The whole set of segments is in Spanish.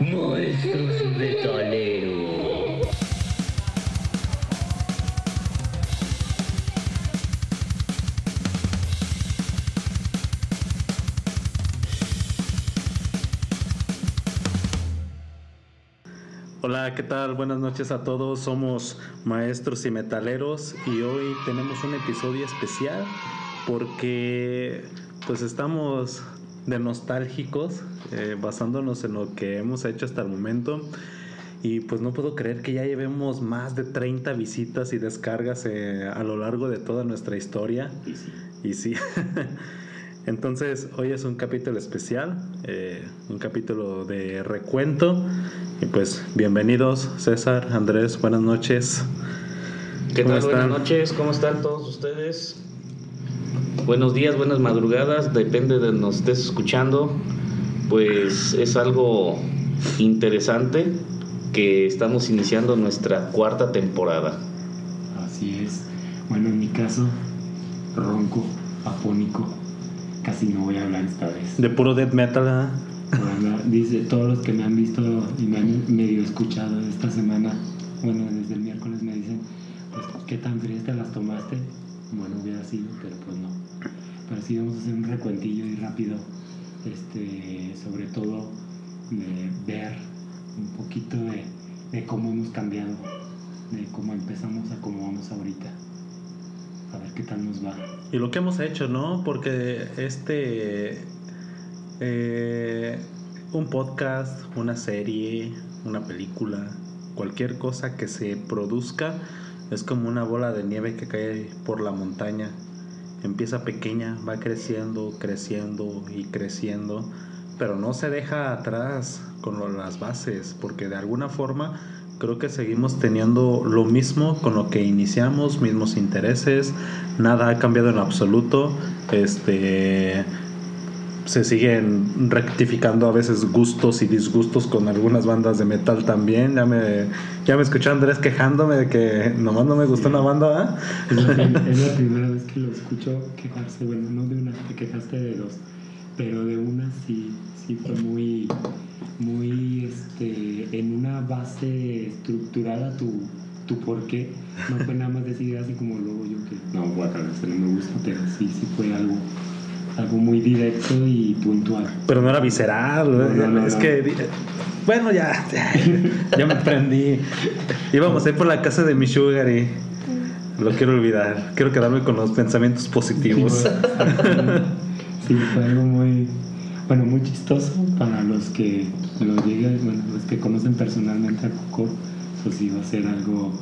Monstruos metaleros. Hola, ¿qué tal? Buenas noches a todos. Somos maestros y metaleros y hoy tenemos un episodio especial porque pues estamos de nostálgicos eh, basándonos en lo que hemos hecho hasta el momento y pues no puedo creer que ya llevemos más de 30 visitas y descargas eh, a lo largo de toda nuestra historia. Y sí. Entonces, hoy es un capítulo especial, eh, un capítulo de recuento. Y pues, bienvenidos, César, Andrés, buenas noches. ¿Qué ¿Cómo tal? Buenas noches, ¿cómo están todos ustedes? Buenos días, buenas madrugadas, depende de donde nos estés escuchando. Pues es algo interesante que estamos iniciando nuestra cuarta temporada. Así es. Bueno, en mi caso, ronco, afónico. Casi no voy a hablar esta vez. De puro death metal, hablar- dice, todos los que me han visto y me han medio escuchado esta semana, bueno, desde el miércoles me dicen, pues, ¿qué tan frías te las tomaste? Bueno, hubiera sido, pero pues no. Pero sí vamos a hacer un recuentillo y rápido, este, sobre todo de ver un poquito de, cómo hemos cambiado, de cómo empezamos a cómo vamos ahorita. A ver qué tal nos va. Y lo que hemos hecho, ¿no? Porque este. eh, un podcast, una serie, una película, cualquier cosa que se produzca es como una bola de nieve que cae por la montaña. Empieza pequeña, va creciendo, creciendo y creciendo, pero no se deja atrás con las bases, porque de alguna forma creo que seguimos teniendo lo mismo con lo que iniciamos, mismos intereses, nada ha cambiado en absoluto. Este se siguen rectificando a veces gustos y disgustos con algunas bandas de metal también. Ya me, ya me escuchó Andrés quejándome de que nomás no me gustó una banda, ¿ah? Es la, es la primera vez que lo escucho quejarse, bueno, no de una, te quejaste de dos, pero de una sí, sí fue muy, muy, este, en una base estructurada tu, tu por qué, no fue nada más decir así como luego yo que, no, guacala, este no me gusta, pero sí, sí fue algo, algo muy directo y puntual. Pero no era visceral. No, no, no, es que. Bueno, ya. Ya, me prendí. Íbamos a ir por la casa de mi sugar y. Lo quiero olvidar. Quiero quedarme con los pensamientos positivos. Sí, fue, sí, fue algo muy, bueno, muy chistoso para los que lo lleguen, bueno, los que conocen personalmente a Coco, pues sí va a ser algo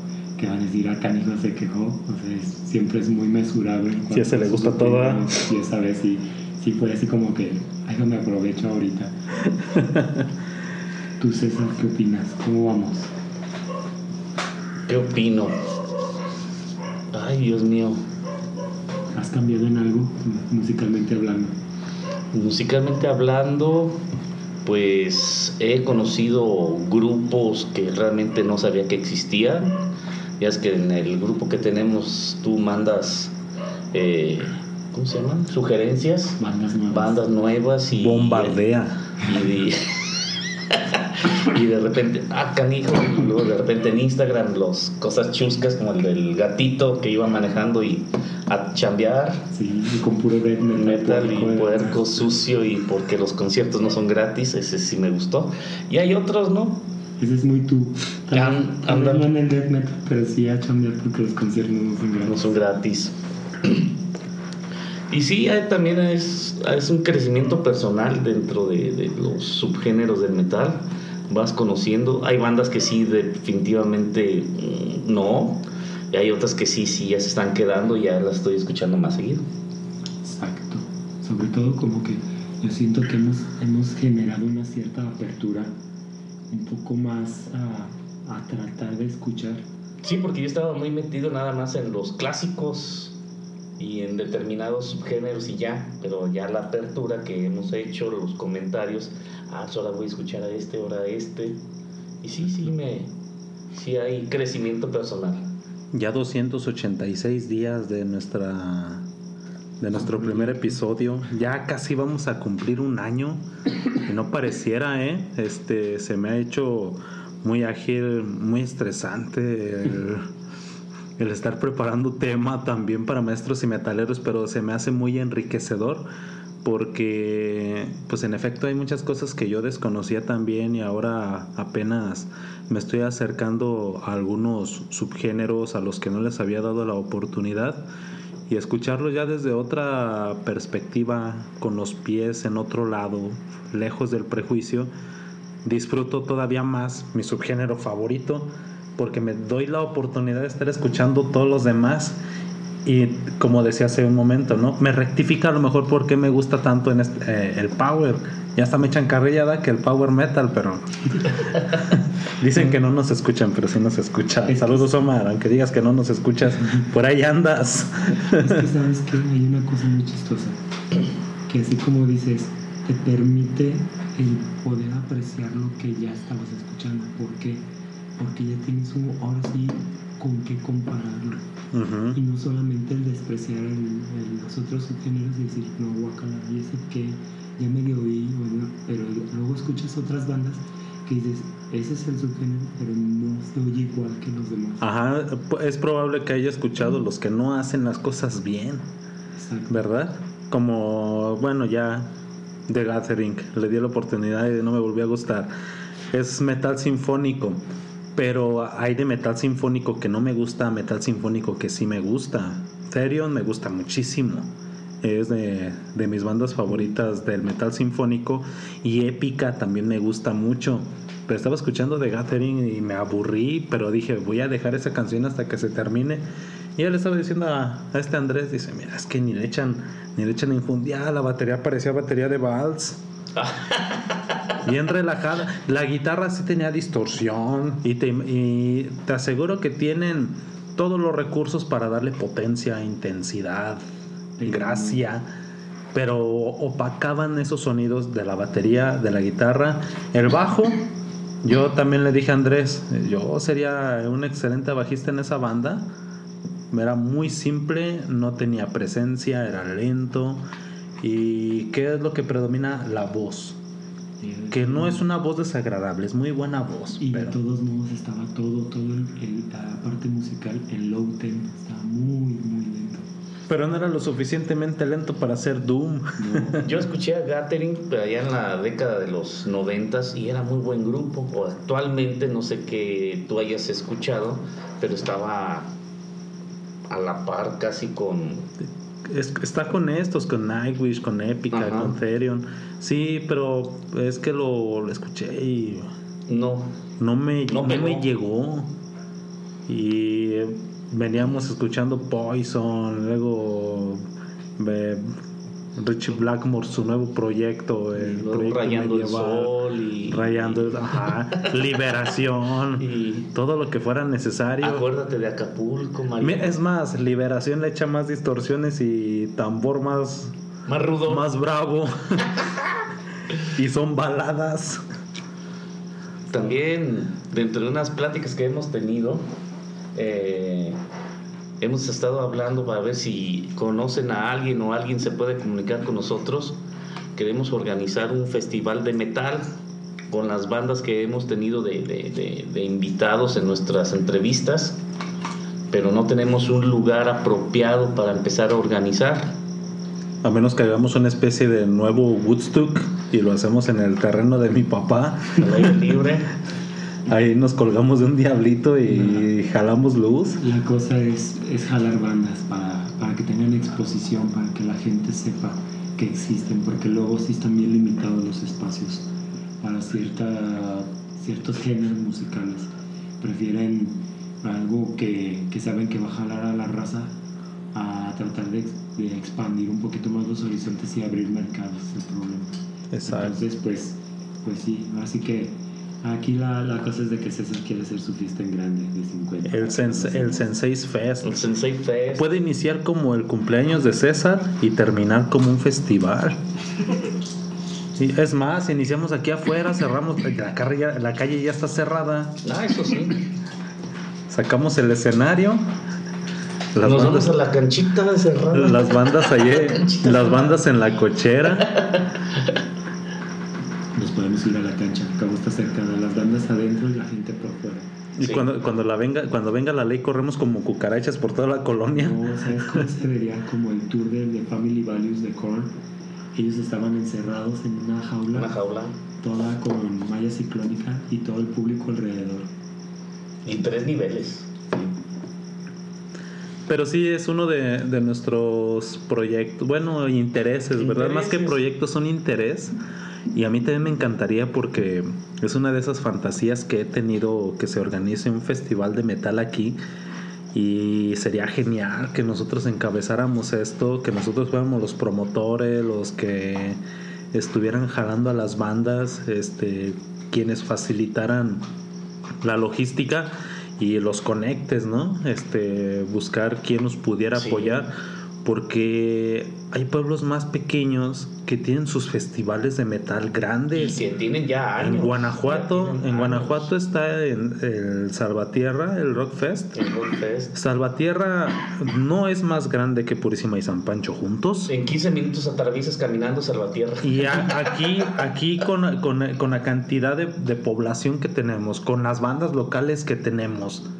que van a decir, a Canijo se quejó, o sea, es- siempre es muy mesurado. en a ese le gusta todo, opiniones, Y esa vez sí, sí fue así como que, ay, no me aprovecho ahorita. Tú, César, ¿qué opinas? ¿Cómo vamos? ¿Qué opino? Ay, Dios mío. ¿Has cambiado en algo, musicalmente hablando? Musicalmente hablando, pues he conocido grupos que realmente no sabía que existían. Ya es que en el grupo que tenemos tú mandas, eh, ¿cómo se llaman? Sugerencias, Bandas nuevas. bandas nuevas y... Bombardea. Y de, y de repente, ah, canijo, y luego de repente en Instagram los cosas chuscas como el del gatito que iba manejando y a chambear, Sí, y con puro metal, metal y puerco sucio y porque los conciertos no son gratis, ese sí me gustó. Y hay otros, ¿no? Ese es muy tú. Tal, An- tal vez anda- no en el death metal, pero sí a chambear porque los conciertos no son No gratis. son gratis. Y sí, también es, es un crecimiento personal dentro de, de los subgéneros del metal. Vas conociendo. Hay bandas que sí, definitivamente mm, no. Y hay otras que sí, sí, ya se están quedando y ya las estoy escuchando más seguido. Exacto. Sobre todo como que yo siento que hemos, hemos generado una cierta apertura un poco más a, a tratar de escuchar. Sí, porque yo estaba muy metido nada más en los clásicos y en determinados subgéneros y ya, pero ya la apertura que hemos hecho, los comentarios, ah, pues ahora voy a escuchar a este, ahora a este. Y sí, sí, me, sí hay crecimiento personal. Ya 286 días de nuestra de nuestro primer episodio. Ya casi vamos a cumplir un año. Y no pareciera, ¿eh? Este, se me ha hecho muy ágil, muy estresante el, el estar preparando tema también para maestros y metaleros, pero se me hace muy enriquecedor porque pues en efecto hay muchas cosas que yo desconocía también y ahora apenas me estoy acercando a algunos subgéneros a los que no les había dado la oportunidad y escucharlo ya desde otra perspectiva, con los pies en otro lado, lejos del prejuicio, disfruto todavía más mi subgénero favorito porque me doy la oportunidad de estar escuchando todos los demás y como decía hace un momento, ¿no? Me rectifica a lo mejor por qué me gusta tanto en este, eh, el power. Ya hasta me echan carrillada que el power metal, pero dicen que no nos escuchan, pero sí nos escuchan. Saludos Omar, aunque digas que no nos escuchas, por ahí andas. es que sabes que hay una cosa muy chistosa, que así como dices, te permite el poder apreciar lo que ya estabas escuchando. ¿Por qué? Porque ya tienes un, ahora sí con qué compararlo. Y no solamente el despreciar el, los otros subgéneros y decir, no, guacala, y ese que ya me oí, bueno, pero luego escuchas otras bandas que dices, ese es el subgénero, pero no se oye igual que los demás. Ajá, es probable que haya escuchado los que no hacen las cosas bien, Exacto. ¿verdad? Como, bueno, ya The Gathering, le di la oportunidad y no me volvió a gustar. Es metal sinfónico pero hay de metal sinfónico que no me gusta, metal sinfónico que sí me gusta. Therion me gusta muchísimo. Es de, de, mis bandas favoritas del metal sinfónico. Y Épica también me gusta mucho. Pero estaba escuchando The Gathering y me aburrí. Pero dije, voy a dejar esa canción hasta que se termine. Y él le estaba diciendo a, este Andrés: Dice, mira, es que ni le echan, ni le echan infundia. La batería parecía batería de Vals. bien relajada. La guitarra sí tenía distorsión y te, te aseguro que tienen todos los recursos para darle potencia, intensidad, gracia, pero opacaban esos sonidos de la batería, de la guitarra, el bajo. Yo también le dije a Andrés, yo sería un excelente bajista en esa banda. Era muy simple, no tenía presencia, era lento. ¿Y qué es lo que predomina? La voz que no es una voz desagradable, es muy buena voz. Y de todos modos estaba todo, todo el, la parte musical, el low tempo, estaba muy, muy lento. Pero no era lo suficientemente lento para hacer Doom. Yo escuché a Gathering allá en la década de los noventas y era muy buen grupo. O actualmente no sé qué tú hayas escuchado, pero estaba a la par casi con está con estos, con Nightwish, con Epica, con Therion. Sí, pero es que lo, escuché y. No. No me, no, me llegó. Y veníamos escuchando Poison, luego. Richie Blackmore, su nuevo proyecto, el proyecto Rayando el Sol y, Rayando, ajá, Liberación, y todo lo que fuera necesario. Acuérdate de Acapulco, Es más, Liberación le echa más distorsiones y tambor más... Más rudo. Más bravo. y son baladas. También, dentro de unas pláticas que hemos tenido, eh, hemos estado hablando para ver si conocen a alguien o alguien se puede comunicar con nosotros. Queremos organizar un festival de metal con las bandas que hemos tenido de, invitados en nuestras entrevistas, pero no tenemos un lugar apropiado para empezar a organizar. A menos que hagamos una especie de nuevo Woodstock y lo hacemos en el terreno de mi papá. Al aire libre. Ahí nos colgamos de un diablito y jalamos luz. La cosa es, es jalar bandas para, para, que tengan exposición, para que la gente sepa que existen, porque luego sí están bien limitados los espacios para cierta, ciertos géneros musicales. Prefieren algo que, que saben que va a jalar a la raza a tratar de, de, expandir un poquito más los horizontes y abrir mercados, es el problema. Exacto. Entonces, pues, pues sí, así que Aquí la, la, cosa es de que César quiere hacer su fiesta en grande de 50. El, sense, el Sensei Fest. El Sensei Fest. Puede iniciar como el cumpleaños de César y terminar como un festival. Sí, es más, iniciamos aquí afuera, cerramos, la calle, ya, la calle ya está cerrada. Ah, eso sí. Sacamos el escenario. Las Nos bandas, vamos a la canchita cerrada. Las bandas allí, las bandas en la cochera podemos ir a la cancha. Acabo está cerca de las bandas adentro y la gente por fuera. Y Sí. cuando, cuando, la venga, cuando venga la ley, corremos como cucarachas por toda la colonia. No, ¿sabes cómo se vería como el tour de, de Family Values de Korn? Ellos estaban encerrados en una jaula, Una jaula. toda con malla ciclónica y todo el público alrededor. Y tres niveles. Pero sí es uno de, de nuestros proyectos, bueno, intereses, ¿verdad? Más que Intereses. proyectos son interés. Y a mí también me encantaría porque es una de esas fantasías que he tenido que se organice un festival de metal aquí. Y sería genial que nosotros encabezáramos esto, que nosotros fuéramos los promotores, los que estuvieran jalando a las bandas, este, quienes facilitaran la logística y los conectes, ¿no? Este, buscar quién nos pudiera Sí. apoyar, porque hay pueblos más pequeños que tienen sus festivales de metal Y grandes. que tienen ya años. En Guanajuato, en años. Guanajuato está en el Salvatierra, el Rock Fest. El Rock Fest. Salvatierra no es más grande que Purísima y San Pancho juntos. En 15 minutos atraviesas caminando Salvatierra. Y a- aquí, aquí con, con- con la cantidad de, de población que tenemos, con las bandas locales que tenemos,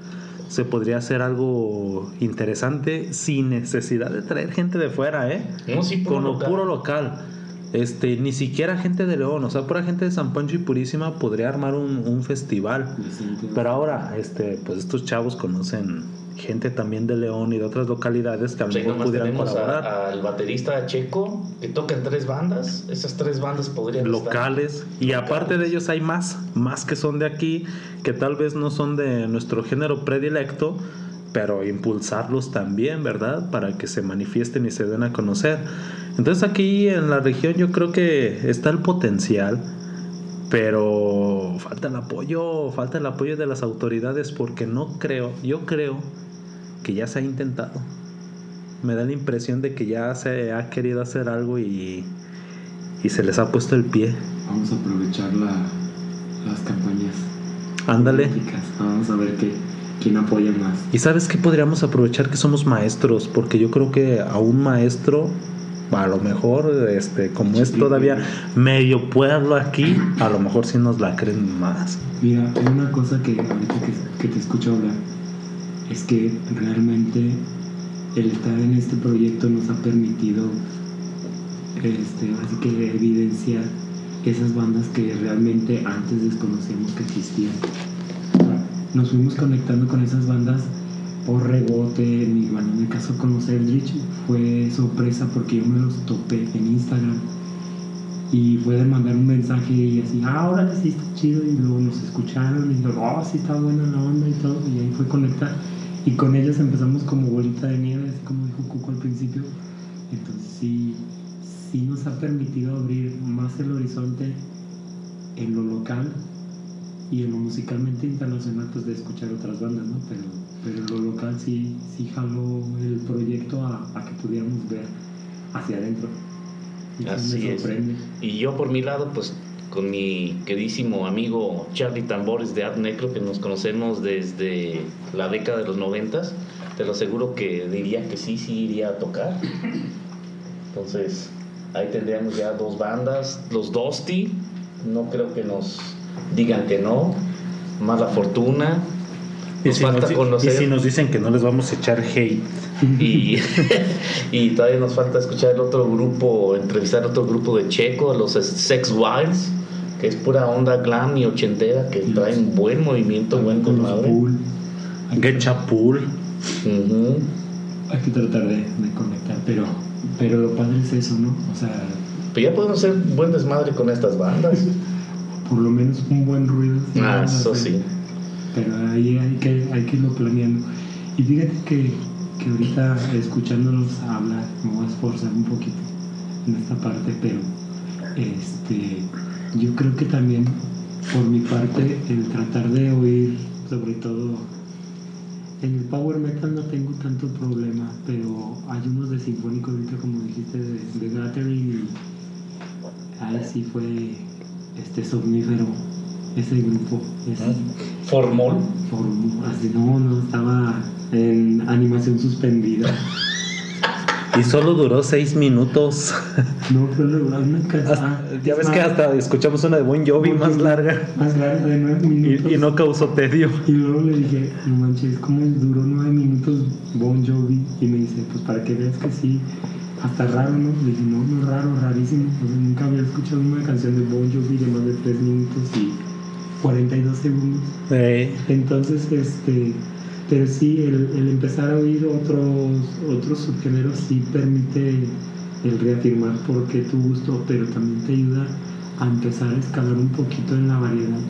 se podría hacer algo interesante sin necesidad de traer gente de fuera, ¿eh? No, sí, puro con lo local. puro local. Este, ni siquiera gente de León, o sea, pura gente de San Pancho y Purísima podría armar un, un festival. Pero ahora, este, pues estos chavos conocen gente también de León y de otras localidades que a lo mejor pudieran colaborar. al baterista Checo, que toca en tres bandas. Esas tres bandas podrían locales y aparte de ellos hay más, más que son de aquí, que tal vez no son de nuestro género predilecto, pero impulsarlos también, ¿verdad? Para que se manifiesten y se den a conocer. Entonces aquí en la región yo creo que está el potencial, pero falta el apoyo, falta el apoyo de las autoridades porque no creo, yo creo que ya se ha intentado. Me da la impresión de que ya se ha querido hacer algo y, y se les ha puesto el pie. Vamos a aprovechar la- las campañas Ándale. Vamos a ver qué, quién apoya más. Y sabes que podríamos aprovechar que somos maestros, porque yo creo que a un maestro, a lo mejor, este, como es todavía medio pueblo aquí, a lo mejor sí nos la creen más. Mira, una cosa que ahorita que, que te escucho hablar es que realmente el estar en este proyecto nos ha permitido este, así que evidenciar esas bandas que realmente antes desconocíamos que existían. Nos fuimos conectando con esas bandas por rebote. Mi, bueno, en mi caso conocer Eldritch fue sorpresa porque yo me los topé en Instagram y fue de mandar un mensaje y así, ah, ahora sí está chido y luego nos escucharon y luego, oh, sí está buena la onda y todo y ahí fue conectar y con ellos empezamos como bolita de nieve, así como dijo Cuco al principio, entonces sí, sí nos ha permitido abrir más el horizonte en lo local y en lo musicalmente internacional pues de escuchar otras bandas, ¿no? Pero, pero en lo local sí, sí jaló el proyecto a, a que pudiéramos ver hacia adentro. Así me es. Y yo por mi lado, pues con mi queridísimo amigo Charlie Tambores de Ad Necro, que nos conocemos desde la década de los noventas, te lo aseguro que diría que sí, sí iría a tocar. Entonces, ahí tendríamos ya dos bandas, los Dusty, no creo que nos digan que no, más la fortuna. Y Nos si, falta nos, di- y conocer si nos dicen que no les vamos a echar hate, y, y todavía nos falta escuchar el otro grupo, entrevistar otro grupo de checo, los Sex Wilds, que es pura onda glam y ochentera, que traen buen movimiento, buen con los desmadre. pool. Hay que-. Hay tratar de, de conectar, pero, pero lo padre es eso, ¿no? O sea, Pero ya podemos hacer buen desmadre con estas bandas. por lo menos un buen ruido. Ah, eso hacer. sí. Pero ahí hay que, hay que irlo planeando. Y fíjate que, que ahorita escuchándolos hablar, me voy a esforzar un poquito en esta parte, pero este, yo creo que también por mi parte el tratar de oír, sobre todo en el power metal no tengo tanto problema, pero hay unos de sinfónico ahorita como dijiste de, de Gathering y ahí sí fue este somnífero ese grupo. ese- Formol. por- así, no, no, estaba en animación suspendida. Y solo duró seis minutos. No, pero una canción. Hasta- ya ves que hasta escuchamos una de Bon Jovi Bon más larga Más larga de nueve minutos. y, y no causó tedio. Y luego le dije, no manches, ¿cómo duró nueve minutos Bon Jovi? Y me dice, pues para que veas que sí, hasta raro, ¿no? Le dije, no, no raro, rarísimo. O sea, nunca había escuchado una canción de Bon Jovi de más de tres minutos y 42 segundos. Entonces, este, pero sí, el, el empezar a oír otros, otros subgéneros sí permite el reafirmar por qué tu gusto, pero también te ayuda a empezar a escalar un poquito en la variedad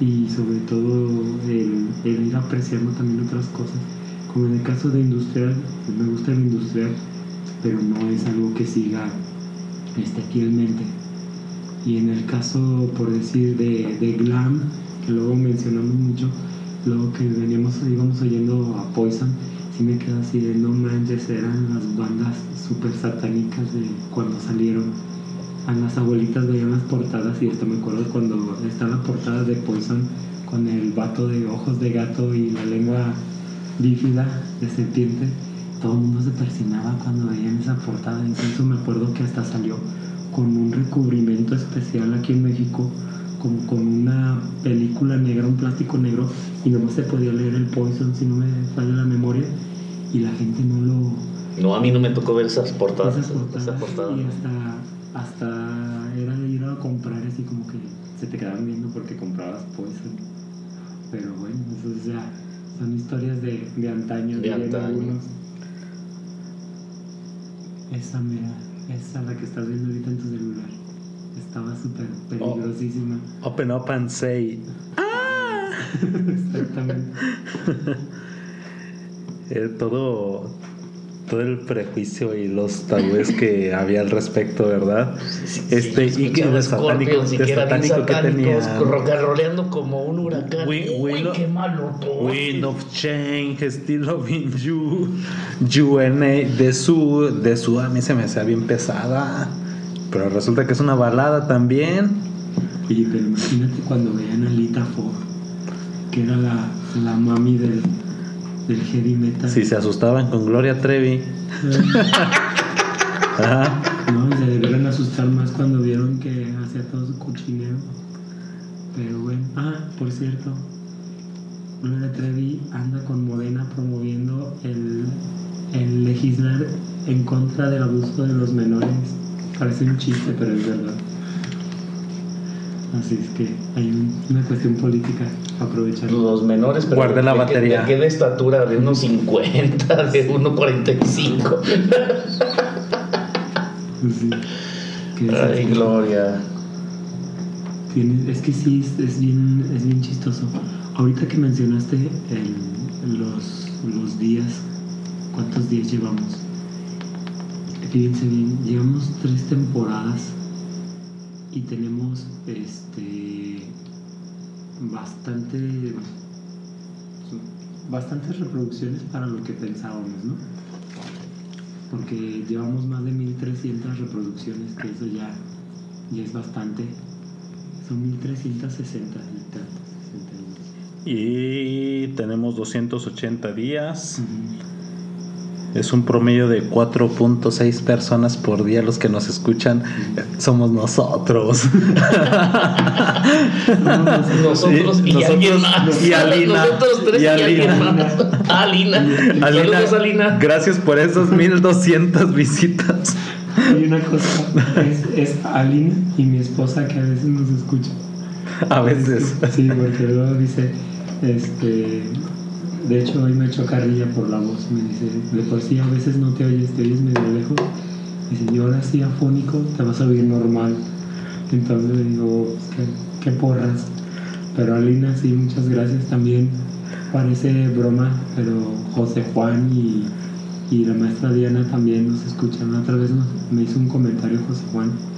y sobre todo el, el ir apreciando también otras cosas. Como en el caso de industrial, pues me gusta el industrial, pero no es algo que siga este, fielmente. Y en el caso, por decir, de, de glam, que luego mencionamos mucho, luego que veníamos, íbamos oyendo a Poison, sí me queda así de no manches, eran las bandas súper satánicas de cuando salieron. A las abuelitas veían las portadas y hasta me acuerdo cuando está la portada de Poison con el vato de ojos de gato y la lengua bífida de serpiente, todo el mundo se persinaba cuando veían esa portada. Incluso me acuerdo que hasta salió con un recubrimiento especial aquí en México, como con una película negra, un plástico negro, y nomás se podía leer el Poison, si no me falla la memoria, y la gente no lo, No, a mí no me tocó ver esas portadas. esas portadas, y hasta, hasta era de ir a comprar así como que se te quedaban viendo porque comprabas Poison. Pero bueno, eso es ya son historias de, de antaño, De dirían antaño. algunos. Esa mira, esa la que estás viendo ahorita en tu celular. Estaba súper peligrosísima. open up and say. Exactamente. eh, todo, todo el prejuicio y los tabúes que había al respecto, ¿verdad? Sí, Este, sí, y que de satánico, de satánico que tenía. rocanroleando como un huracán. Uy, qué malo todo. Wind of Change, Still Loving You, UNA, de su, de su, a mí se me hacía bien pesada, pero resulta que es una balada también. Oye, pero imagínate cuando veían a Lita Ford, que era la, la mami del, del heavy metal. Si se asustaban con Gloria Trevi. Ajá. No, se debieron asustar más cuando vieron que hacía todo su cochinero. Pero bueno, ah, por cierto, Gloria Trevi anda con Modena promoviendo el, el legislar en contra del abuso de los menores. Parece un chiste, pero es verdad. Así es que hay un- una cuestión política aprovechar. Los menores, pero Guardé la de, batería. De, qué de estatura, de unos 50, de 1.45. Pues sí, que es Ay. Gloria. Tiene- es que sí, es, es bien, es bien chistoso. Ahorita que mencionaste el- los, los días, ¿cuántos días llevamos? Fíjense bien, llevamos tres temporadas y tenemos este bastante bastantes reproducciones para lo que pensábamos, ¿no? Porque llevamos más de 1300 reproducciones, que eso ya, ya es bastante. Son 1360 y tanto. 61. Y tenemos 280 días. Ujú. Es un promedio de 4.6 personas por día los que nos escuchan. Somos nosotros. Nosotros y, Y alguien más. y Alina. Nosotros tres Y y, alguien Alina. Alina. Saludos, Alina. gracias por esas 1200 visitas. Hay una cosa, es, es Alina y mi esposa que a veces nos escucha. A veces. Sí, porque luego dice, este, de hecho hoy me echó carrilla por la voz, me dice, de por sí a veces no te oyes, te oyes medio lejos. Dice, yo ahora sí afónico, te vas a oír normal. Entonces le digo, qué, qué porras. Pero Alina, sí, muchas gracias también. Parece broma, pero José Juan y, y la maestra Diana también nos escuchan. Otra vez me hizo un comentario José Juan.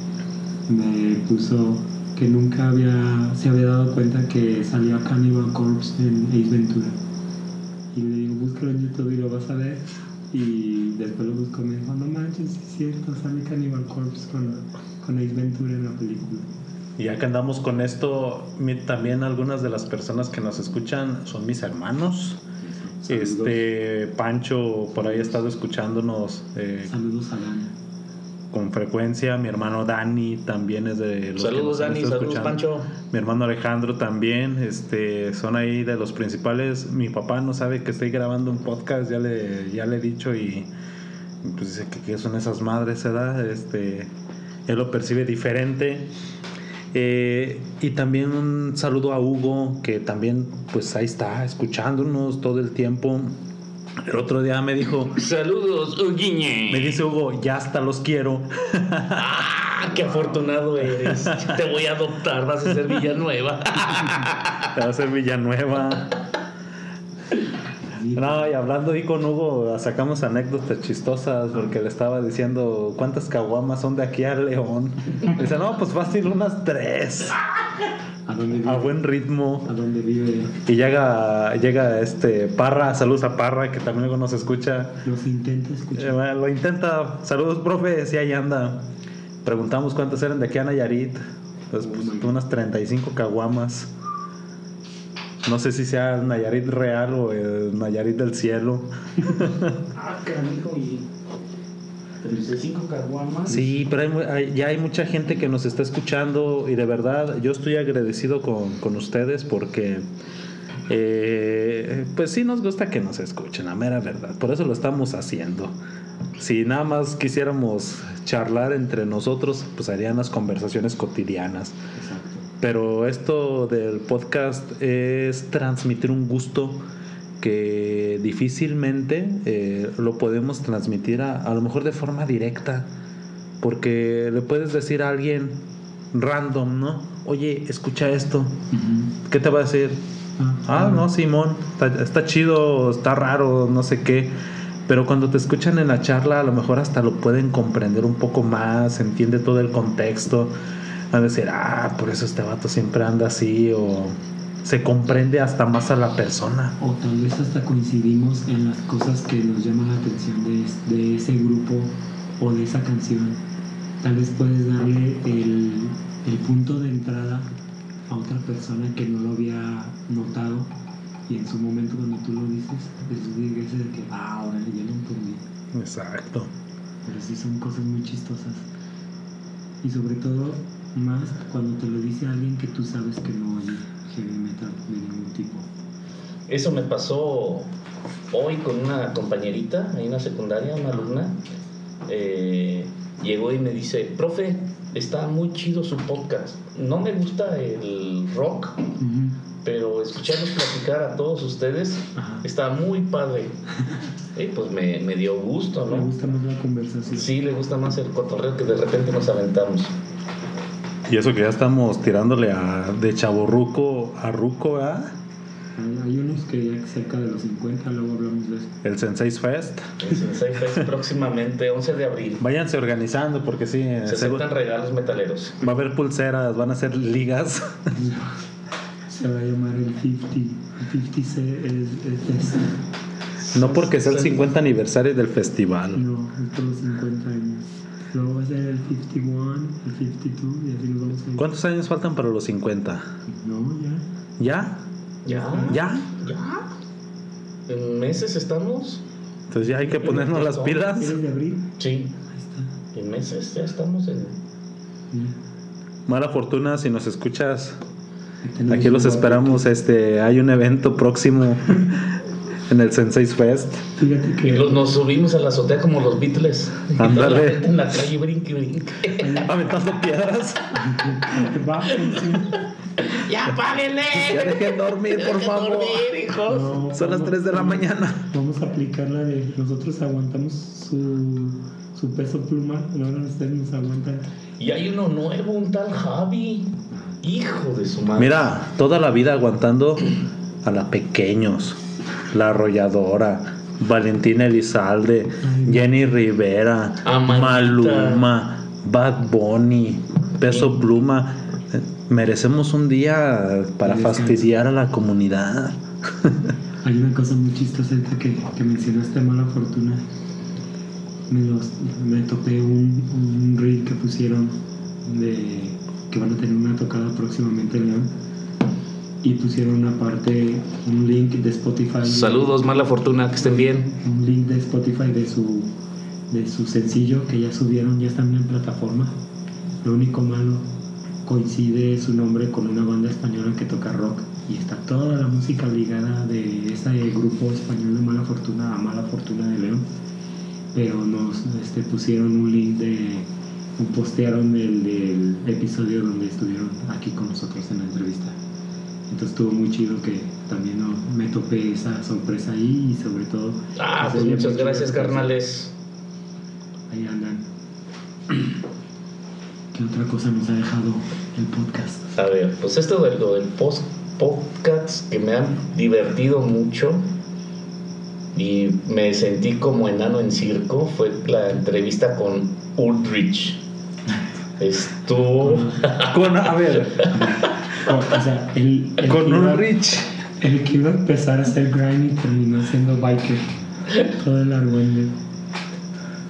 Me puso que nunca había, se había dado cuenta que salía Cannibal Corpse en Ace Ventura. Y le digo, búscalo en YouTube y lo vas a ver. Y después lo busco y me dijo, no manches, es cierto, sale Cannibal Corpse con, con Ace Ventura en la película. Y ya que andamos con esto, también algunas de las personas que nos escuchan son mis hermanos. Este Pancho por ahí ha estado escuchándonos eh, Saludos a Dani. Con frecuencia. Mi hermano Dani también es de los que Saludos, nos han Dani. Saludos, escuchando. Pancho. Mi hermano Alejandro también, este, son ahí de los principales. Mi papá no sabe que estoy grabando un podcast, ya le, ya le he dicho y pues dice que, que son esas madres, ¿verdad? Este, él lo percibe diferente. Eh, y también un saludo a Hugo, que también pues ahí está, escuchándonos todo el tiempo. El otro día me dijo, Saludos, Uguiñe. me dice Hugo, ya hasta los quiero. Ah, qué afortunado eres. Te voy a adoptar, vas a ser Villanueva. Te va a ser Villanueva. No, y hablando ahí con Hugo, sacamos anécdotas chistosas porque le estaba diciendo cuántas caguamas son de aquí a León. Dice, no, pues fácil unas tres. ¿A dónde vive? A buen ritmo. ¿A dónde vive? Y llega, llega este Parra, saludos a Parra, que también luego nos escucha. Los intenta Eh, escuchar. bueno, lo intenta. Saludos, profe, si ahí anda. Preguntamos cuántas eran de aquí a Nayarit. Pues, pues, Oh unas 35 caguamas. No sé si sea Nayarit real o el Nayarit del cielo. Ah, carajo, y 35 caguamas. Sí, pero hay- ya hay mucha gente que nos está escuchando y de verdad yo estoy agradecido con, con ustedes porque eh, pues sí nos gusta que nos escuchen, la mera verdad. Por eso lo estamos haciendo. Si nada más quisiéramos charlar entre nosotros, pues harían las conversaciones cotidianas. Pero esto del podcast es transmitir un gusto que difícilmente eh, lo podemos transmitir a, a lo mejor de forma directa. Porque le puedes decir a alguien random, ¿no? Oye, escucha esto. ¿Qué te va a decir? Ah, no, Simón, está, está chido, está raro, no sé qué. Pero cuando te escuchan en la charla, a lo mejor hasta lo pueden comprender un poco más, entiende todo el contexto. A decir, ah, por eso este vato siempre anda así, o se comprende hasta más a la persona. O tal vez hasta coincidimos en las cosas que nos llaman la atención de, es- de ese grupo o de esa canción. Tal vez puedes darle el, el punto de entrada a otra persona que no lo había notado y en su momento cuando tú lo dices, digas de que, ah, órale, ya lo entendí. Exacto. Pero sí son cosas muy chistosas. Y sobre todo, más cuando te lo dice alguien que tú sabes que no oye heavy metal de ningún tipo. Eso me pasó hoy con una compañerita, ahí en la secundaria, una alumna. Eh, llegó y me dice, profe, está muy chido su podcast. No me gusta el rock, pero escucharlos platicar a todos ustedes Ajá. está muy padre. Y pues me, me dio gusto, ¿no? gusta más la conversación. Sí, le gusta más el cotorreo que de repente nos aventamos. Y eso que ya estamos tirándole a, de chaborruco a ruco, ¿ah? Hay, unos que ya cerca de los 50, luego hablamos de eso. El Sensei Fest. En Sensei Fest próximamente, 11 de abril. Váyanse organizando porque sí, Se seguro- aceptan regalos metaleros. va a haber pulseras, van a ser ligas. Se va a llamar el 50. El 50 se- es, es, es- No porque sea el 50 aniversario del festival. No, es por los 50 años. Luego va a ser el 51, el 52 y así nos vamos a ir. ¿Cuántos años faltan para los 50? No, ya. ¿Ya? ¿Ya? ¿Ya? ¿Ya? ¿En meses estamos? Entonces ya hay que ponernos las pilas. ¿Quieres de abril? Sí. Ahí está. En meses ya estamos en... Mira, Mala fortuna si nos escuchas. Aquí los esperamos. Este, hay un evento próximo en el Sensei Fest. Fíjate Y que nos subimos a la azotea como los Beatles. Y Ándale. en la calle brinque, brinque. Aventando piedras. ¡Ya páguenle! Ya dejen dormir, por favor. dormir, hijos. No, Son las vamos- 3 de la mañana. Vamos a aplicar la de nosotros aguantamos su, su peso pluma, ahora ustedes nos aguantan. Y hay uno nuevo, un tal Javi. Hijo de su madre. Mira, toda la vida aguantando a la pequeños, la arrolladora, Valentina Elizalde, Jenny Rivera, Amanita. Maluma, Bad Bunny, Peso Pluma. Merecemos un día para fastidiar a la comunidad. Hay una cosa muy chistosa que, que mencionaste mala fortuna. Me, los, me topé un, un reel que pusieron de que van a tener una tocada próximamente en León. Y pusieron una parte, un link de Spotify. Saludos, mala fortuna, que estén bien. Un link de Spotify de su, de su sencillo que ya subieron, ya están en plataforma. Lo único malo, coincide su nombre con una banda española que toca rock y está toda la música ligada de ese grupo español de Mala Fortuna a Mala Fortuna de León. Pero nos este, pusieron un link de, postearon el del episodio donde estuvieron aquí con nosotros en la entrevista. Entonces estuvo muy chido que también ¿no? me topé esa sorpresa ahí y sobre todo... Ah, pues muchas gracias, carnales. Ahí andan. ¿Qué otra cosa nos ha dejado el podcast? A ver, pues esto de lo del post podcast que me han divertido mucho y me sentí como enano en circo fue la entrevista con Ulrich. Estuvo. Con, a ver, O, o sea, el, el con un Rich. El que iba a empezar a hacer grinding terminó siendo biker. Todo el argüende.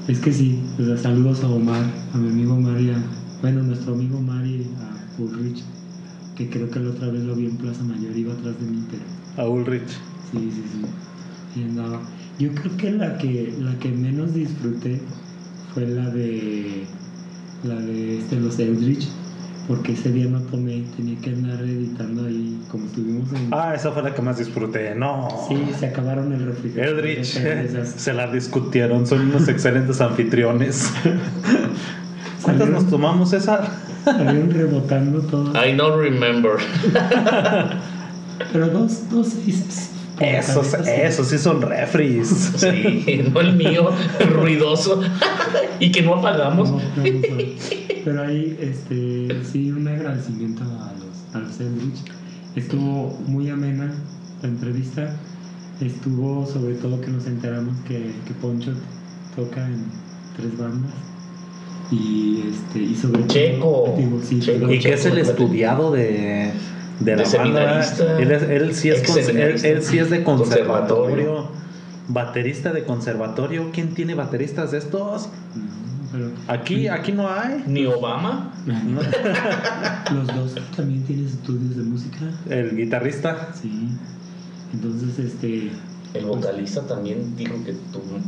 Es que sí, o sea, saludos a Omar, a mi amigo Omar y a, bueno, nuestro amigo Omar y a Ulrich, que creo que la otra vez lo vi en Plaza Mayor, iba atrás de mí, pero A Ulrich. sí, sí, sí. Y andaba. Yo creo que la que la que menos disfruté fue la de la de este los Eldritch, porque ese día no tomé, tenía que andar editando ahí, como estuvimos en Ah, esa fue la que más disfruté. No. Sí, se acabaron el refrigerador. Eldritch. Se la discutieron. Son unos excelentes anfitriones. ¿Cuántas nos tomamos, César? Salieron rebotando todo. I don't remember. Pero dos, dos seis. Esos, esos sí son refries. Sí, no el mío, ruidoso. y que no apagamos. No, no, no. Pero ahí, este, sí, un agradecimiento a los, a los Eldritch. Estuvo muy amena la entrevista. Estuvo sobre todo que nos enteramos que, que Poncho toca en tres bandas. Y, este, y sobre Checo. todo. digo, sí, Checo. Y que es el estudiado de, de la De banda. seminarista. Él, es- él sí es él, seminarista. él sí es de conservatorio. Conservatorio. Baterista de conservatorio. ¿Quién tiene bateristas de estos? No, pero Aquí, aquí no hay. Ni Obama. ¿no? Los dos también tienes estudios de música. El guitarrista. Sí. Entonces, este. El vocalista también dijo que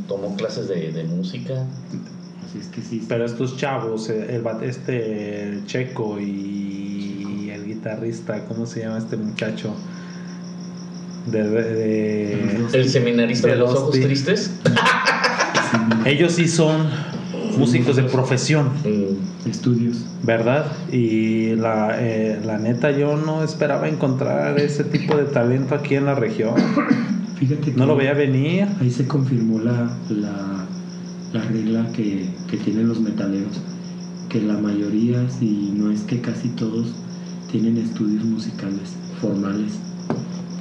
tomó clases de, de música. Así es que sí. Pero estos chavos, eh, el, bat- este el Checo y el guitarrista, ¿cómo se llama este muchacho? De. El seminarista de, De los ojos tristes. ellos sí son músicos de profesión, Mm, estudios. ¿verdad? Y la, eh, la neta yo no esperaba encontrar ese tipo de talento aquí en la región. Fíjate que No lo veía venir. ahí se confirmó la, la, la regla que, que tienen los metaleros, que la mayoría, si no es que casi todos, tienen estudios musicales formales.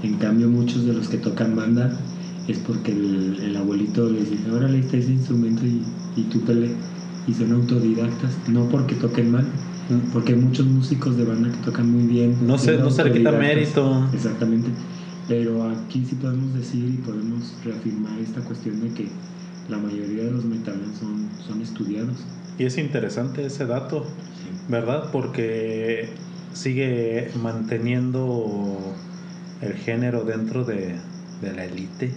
En cambio, muchos de los que tocan banda es porque el, el abuelito les dice, órale, está ese instrumento y, y tú pele. Y son autodidactas, no porque toquen mal, porque hay muchos músicos de banda que tocan muy bien. No se, no se le quita mérito. Exactamente. Pero aquí sí podemos decir y podemos reafirmar esta cuestión de que la mayoría de los metales son, son estudiados. Y es interesante ese dato. ¿verdad? Porque sigue manteniendo el género dentro de, de la élite,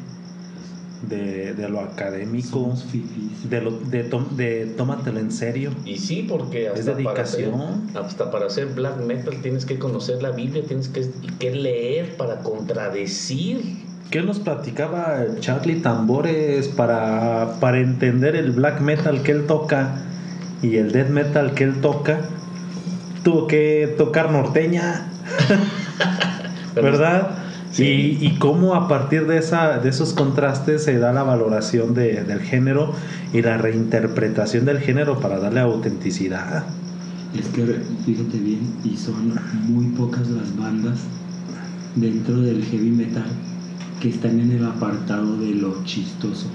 de, de lo académico, de, lo, de, tom- de tómatelo en serio. Y sí, porque hasta Es dedicación. Para hacer, hasta para hacer black metal tienes que conocer la Biblia, tienes que, que leer para contradecir. ¿Qué nos platicaba Charlie Tambores para, para entender el black metal que él toca y el death metal que él toca? Tuvo que tocar norteña, ¿verdad? Sí. Y, y cómo a partir de, esa, de esos contrastes se da la valoración de- del género y la reinterpretación del género para darle autenticidad. Es que fíjate bien, y son muy pocas las bandas dentro del heavy metal que están en el apartado de lo chistoso.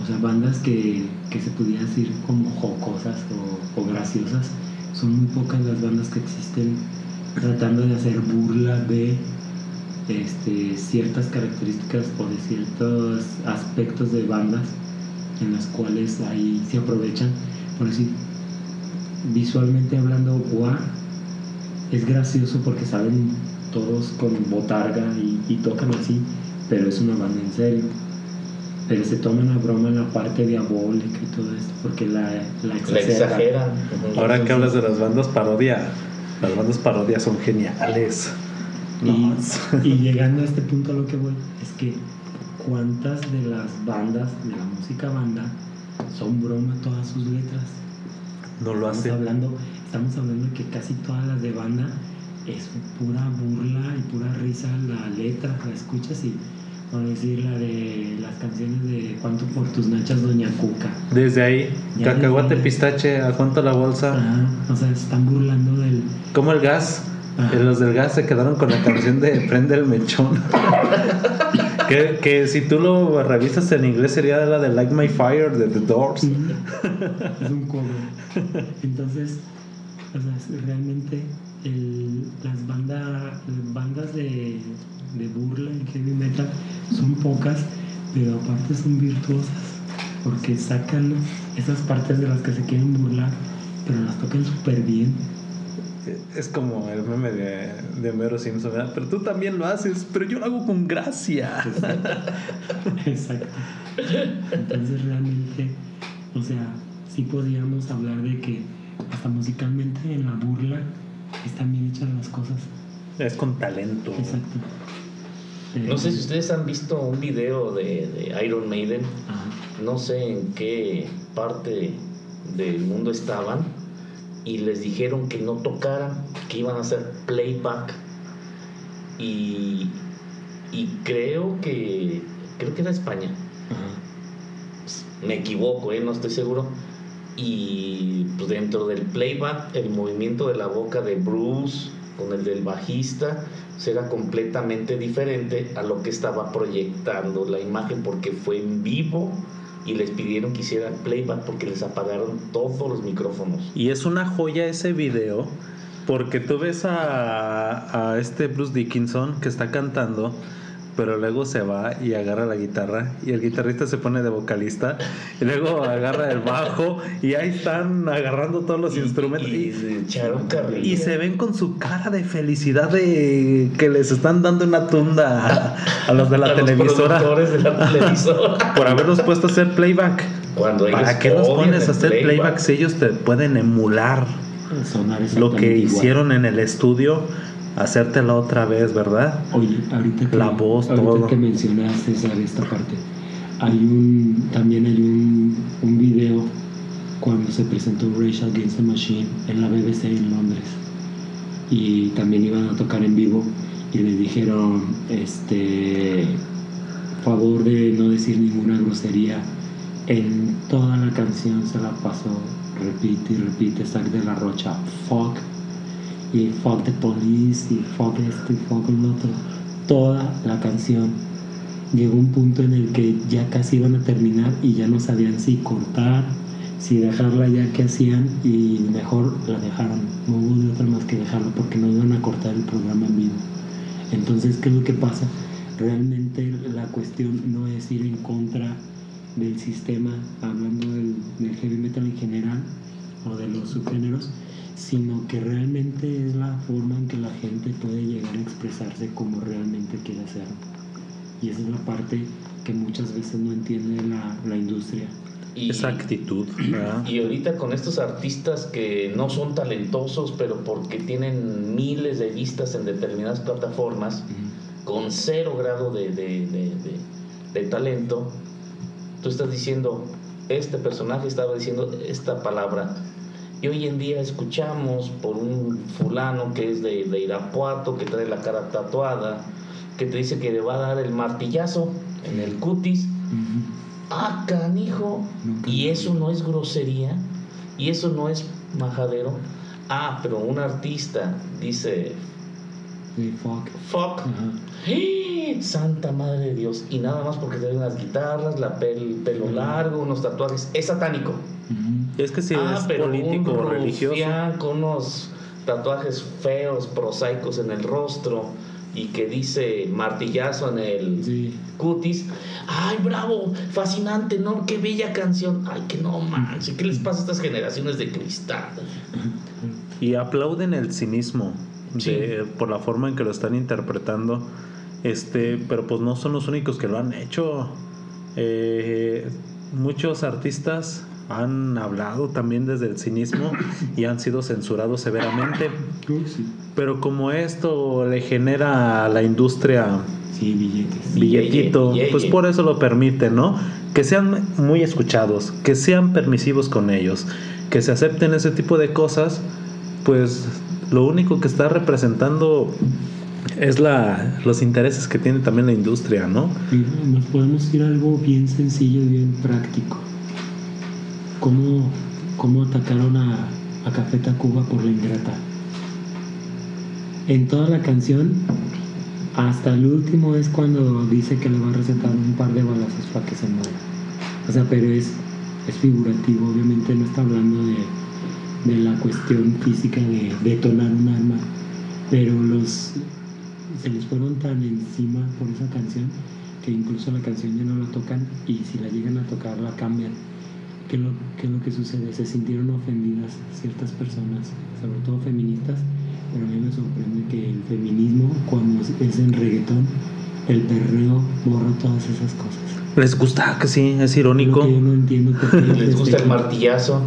O sea, bandas que, que se pudiera decir como jocosas o, o graciosas, son muy pocas las bandas que existen tratando de hacer burla de este, ciertas características o de ciertos aspectos de bandas en las cuales ahí se aprovechan. Por decir, visualmente hablando, War es gracioso porque saben todos con botarga y tocan así, pero es una banda en serio. Pero se toman a broma la parte diabólica y todo esto, porque la, la La exageran. Ujú. Ahora que hablas de las bandas parodia, las bandas parodia son geniales. No, Y, y llegando a este punto a lo que voy, es que cuántas de las bandas, de la música banda, son broma todas sus letras. no lo Estamos hace. hablando, estamos hablando de que casi todas las de banda es pura burla y pura risa la letra, la escuchas y a decir la de las canciones de Cuánto por tus nachas Doña Cuca. Desde ahí, Ya cacahuate, desde- pistache, ¿a cuánto la bolsa? Ajá, o sea, se están burlando del Como el gas. Ajá. Eh, Los del gas se quedaron con la canción de Prende el mechón. que, que si tú lo revisas en inglés sería la de Like My Fire de The Doors. es un cover. Entonces, o sea, realmente el- las bandas, las bandas de, de burla en heavy metal son pocas, pero aparte son virtuosas, porque sacan esas partes de las que se quieren burlar, pero las tocan súper bien. Es como el meme de, de Homero Simpson, ¿verdad? Pero tú también lo haces, pero yo lo hago con gracia. Exacto. Entonces realmente, o sea, sí podríamos hablar de que hasta musicalmente en la burla están bien hechas las cosas. Es con talento. Exacto. No sé si ustedes han visto un video de, de Iron Maiden. Ajá. No sé en qué parte del mundo estaban. Y les dijeron que no tocaran, que iban a hacer playback. Y, y creo que. Creo que era España. Ajá. me equivoco, ¿eh? no estoy seguro. Y pues, dentro del playback, el movimiento de la boca de Bruce con el del bajista será completamente diferente a lo que estaba proyectando la imagen porque fue en vivo y les pidieron que hicieran playback porque les apagaron todos los micrófonos. Y es una joya ese video, porque tú ves a, a este Bruce Dickinson que está cantando, pero luego se va y agarra la guitarra y el guitarrista se pone de vocalista y luego agarra el bajo y ahí están agarrando todos los Y- instrumentos y, y, se echaron carrilla. y se ven con su cara de felicidad de que les están dando una tunda a, a los de la A los televisora productores de la televisora. por haberlos puesto a hacer playback. Cuando ¿Para qué los pones a hacer playback si ellos te pueden emular? Lo que igual. hicieron en el estudio, hacértela otra vez, ¿verdad? Oye, ahorita que, La voz, ahorita todo. que mencionaste César, esta parte, hay un, también hay un, un video cuando se presentó Rage Against the Machine en la BBC en Londres y también iban a tocar en vivo y les dijeron, este, favor de no decir ninguna grosería en toda la canción se la pasó, repite y repite, Zack de la Rocha, fuck y fuck the police y fuck esto y fuck el otro. Toda la canción. Llegó un punto en el que ya casi iban a terminar y ya no sabían si cortar si dejarla ya que hacían y mejor la dejaron. No hubo de otra más que dejarla porque no iban a cortar el programa en vivo. Entonces qué es lo que pasa realmente la cuestión no es ir en contra del sistema hablando del, del heavy metal en general o de los subgéneros sino que realmente es la forma en que la gente puede llegar a expresarse como realmente quiere hacerlo. Y esa es la parte que muchas veces no entiende la, la industria. Y- Esa actitud, ¿verdad? Y ahorita con estos artistas que no son talentosos, pero porque tienen miles de vistas en determinadas plataformas, con cero grado de, de- de- de- de talento, tú estás diciendo, este personaje estaba diciendo esta palabra. Y hoy en día escuchamos por un fulano que es de, de Irapuato, que trae la cara tatuada, que te dice que le va a dar el martillazo en el cutis. Ah, canijo. Y eso no es grosería. Y eso no es majadero. Ah, pero un artista dice Sí, fuck. fuck. Ajá. ¡Eh! Santa madre de Dios. Y nada más porque trae unas guitarras, la pel- pelo largo, unos tatuajes. Es satánico. Es que si ah, es pero político un o religioso. rufián con unos tatuajes feos, prosaicos en el rostro y que dice martillazo en el Sí. cutis. Ay, bravo, fascinante, ¿no? Qué bella canción. Ay, que no manches, ¿qué les pasa a estas generaciones de cristal? Y aplauden el cinismo. Sí. de- por la forma en que lo están interpretando. Este, pero pues no son los únicos que lo han hecho. Eh, muchos artistas han hablado también desde el cinismo y han sido censurados severamente. Sí. Pero como esto le genera a la industria Sí, billetes. billetito, Billete, pues billete. por eso lo permite, ¿no? Que sean muy escuchados, que sean permisivos con ellos, que se acepten ese tipo de cosas, pues lo único que está representando es la, los intereses que tiene también la industria, ¿no? Nos podemos ir a algo bien sencillo y bien práctico. ¿Cómo, cómo atacaron a, a Café Tacuba por la ingrata? En toda la canción, hasta el último es cuando dice que le va a recetar un par de balazos para que se muera. O sea, pero es, es figurativo, obviamente no está hablando de, de la cuestión física de detonar un arma, pero los se les fueron tan encima por esa canción que incluso la canción ya no la tocan y si la llegan a tocar la cambian. ¿Qué es lo, qué es lo que sucede? Se sintieron ofendidas ciertas personas, sobre todo feministas, pero a mí me sorprende que el feminismo, cuando es- es en reggaetón, el perreo borra todas esas cosas. Les gusta, que sí, es Lo irónico. que yo no entiendo por qué Les gusta el martillazo.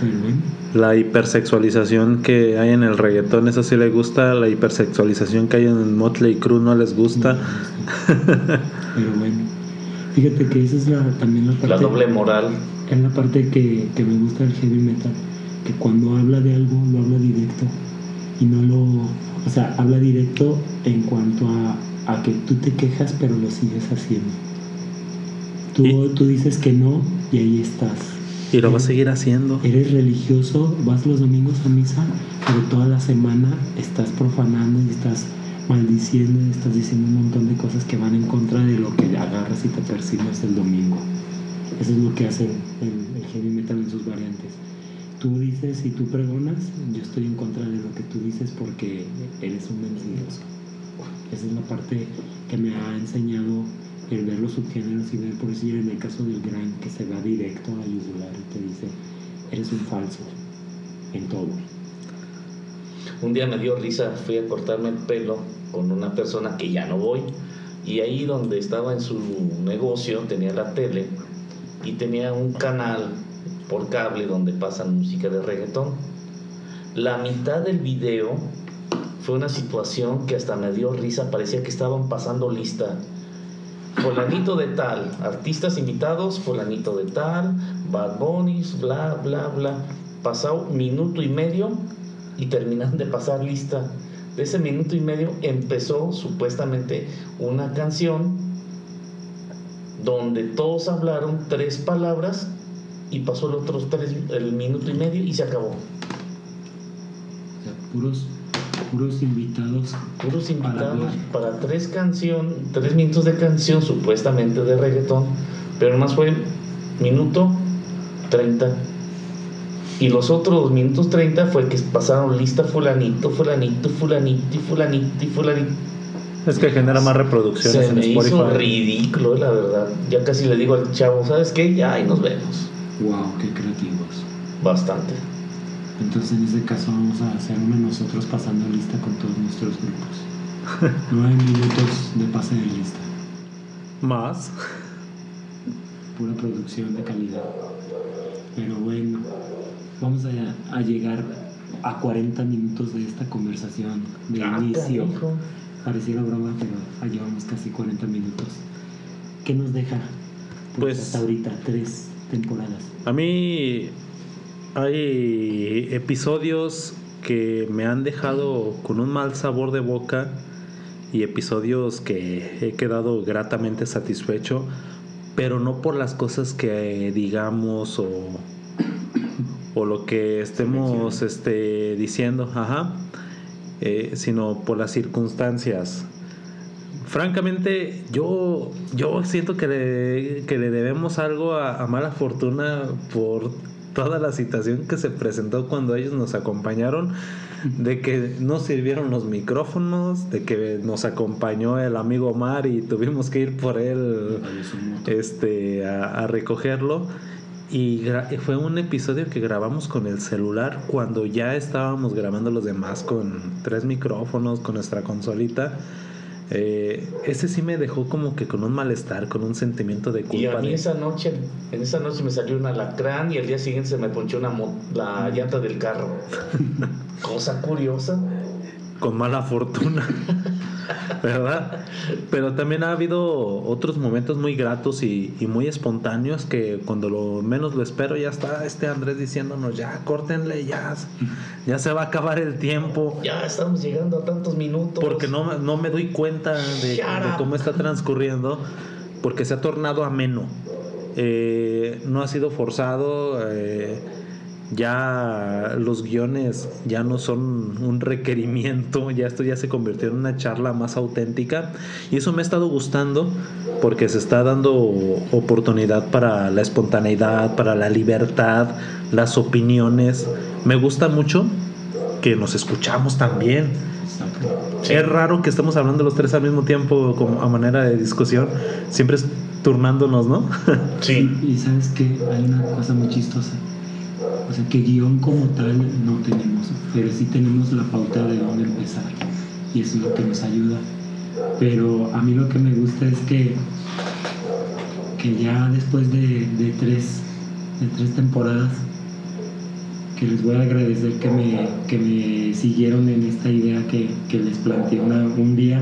Pero bueno, La hipersexualización que hay en el reggaetón, eso sí les gusta. La hipersexualización que hay en Motley Crue no les gusta. pero bueno. Fíjate que esa es la, también la parte... La doble moral. Es la parte que, que me gusta del heavy metal, que cuando habla de algo lo habla directo y no lo, o sea, habla directo en cuanto a, a que tú te quejas pero lo sigues haciendo. Tú, Y- tú dices que no y ahí estás. Y lo va a seguir haciendo. Eres religioso, vas los domingos a misa, pero toda la semana estás profanando y estás maldiciendo y estás diciendo un montón de cosas que van en contra de lo que agarras y te percibes el domingo. Eso es lo que hace el, el heavy metal en sus variantes. Tú dices y tú pregonas, yo estoy en contra de lo que tú dices porque eres un mentiroso. Esa es la parte que me ha enseñado el ver los subgéneros y ver, por decir, en el caso del grind, que se va directo a la yugular y te dice, eres un falso en todo. Un día me dio risa, fui a cortarme el pelo con una persona que ya no voy. Y ahí donde estaba en su negocio tenía la tele y tenía un canal por cable donde pasan música de reggaetón. La mitad del video fue una situación que hasta me dio risa, parecía que estaban pasando lista. Fulanito de tal, artistas invitados, fulanito de tal, Bad Bunnies, bla, bla, bla. Pasado minuto y medio y terminan de pasar lista. De ese minuto y medio empezó supuestamente una canción donde todos hablaron tres palabras y pasó el otro tres, el minuto y medio y se acabó. Puros, puros invitados. Puros Para invitados hablar. para, tres canción, tres minutos de canción supuestamente de reggaetón, pero más fue minuto 30. Y los otros minutos 30 fue que pasaron lista fulanito, fulanito, fulanito y fulanito fulanito. Es que genera más reproducciones Se en me hizo Spotify. ridículo, la verdad. Ya casi le digo al chavo, ¿sabes qué? Ya ahí nos vemos. ¡Wow! ¡Qué creativos! Bastante. Entonces, en ese caso, vamos a hacer uno nosotros pasando lista con todos nuestros grupos. Nueve minutos de pase de lista. Más. Pura producción de calidad. Pero bueno, vamos a, a llegar a 40 minutos de esta conversación de Ah, inicio. canijo. Pareciera broma, pero llevamos casi 40 minutos. ¿Qué nos deja? Pues- hasta ahorita, tres temporadas. A mí hay episodios que me han dejado con un mal sabor de boca y episodios que he quedado gratamente satisfecho, pero no por las cosas que digamos o, o lo que estemos este, diciendo, ajá, eh, sino por las circunstancias. Francamente, yo, yo siento que le, que le debemos algo a, a mala fortuna por toda la situación que se presentó cuando ellos nos acompañaron, de que no sirvieron los micrófonos, de que nos acompañó el amigo Omar y tuvimos que ir por él este, a, a recogerlo. Y fue un episodio que grabamos con el celular cuando ya estábamos grabando los demás con tres micrófonos, con nuestra consolita. Eh, ese sí me dejó como que con un malestar, con un sentimiento de culpa. Y a mí esa noche, en esa noche me salió un alacrán y al día siguiente se me ponchó una la llanta del carro. Cosa curiosa. Con mala fortuna. ¿verdad? Pero también ha habido otros momentos muy gratos y, muy espontáneos que cuando lo menos lo espero ya está este Andrés diciéndonos ya córtenle ya ya se va a acabar el tiempo ya estamos llegando a tantos minutos. Porque no, no me doy cuenta de, cómo está transcurriendo porque se ha tornado ameno. Eh, no ha sido forzado eh, ya los guiones ya no son un requerimiento, ya esto ya se convirtió en una charla más auténtica y eso me ha estado gustando porque se está dando oportunidad para la espontaneidad, para la libertad, las opiniones. Me gusta mucho que nos escuchamos también. Es raro que estemos hablando los tres al mismo tiempo como a manera de discusión, siempre es turnándonos, ¿no? sí. Y sabes que hay una cosa muy chistosa o sea que guion como tal no tenemos, pero sí tenemos la pauta de dónde empezar y eso es lo que nos ayuda. Pero a mí lo que me gusta es que, que ya después de, tres, de tres temporadas, que les voy a agradecer que me, que me siguieron en esta idea que, les planteé un día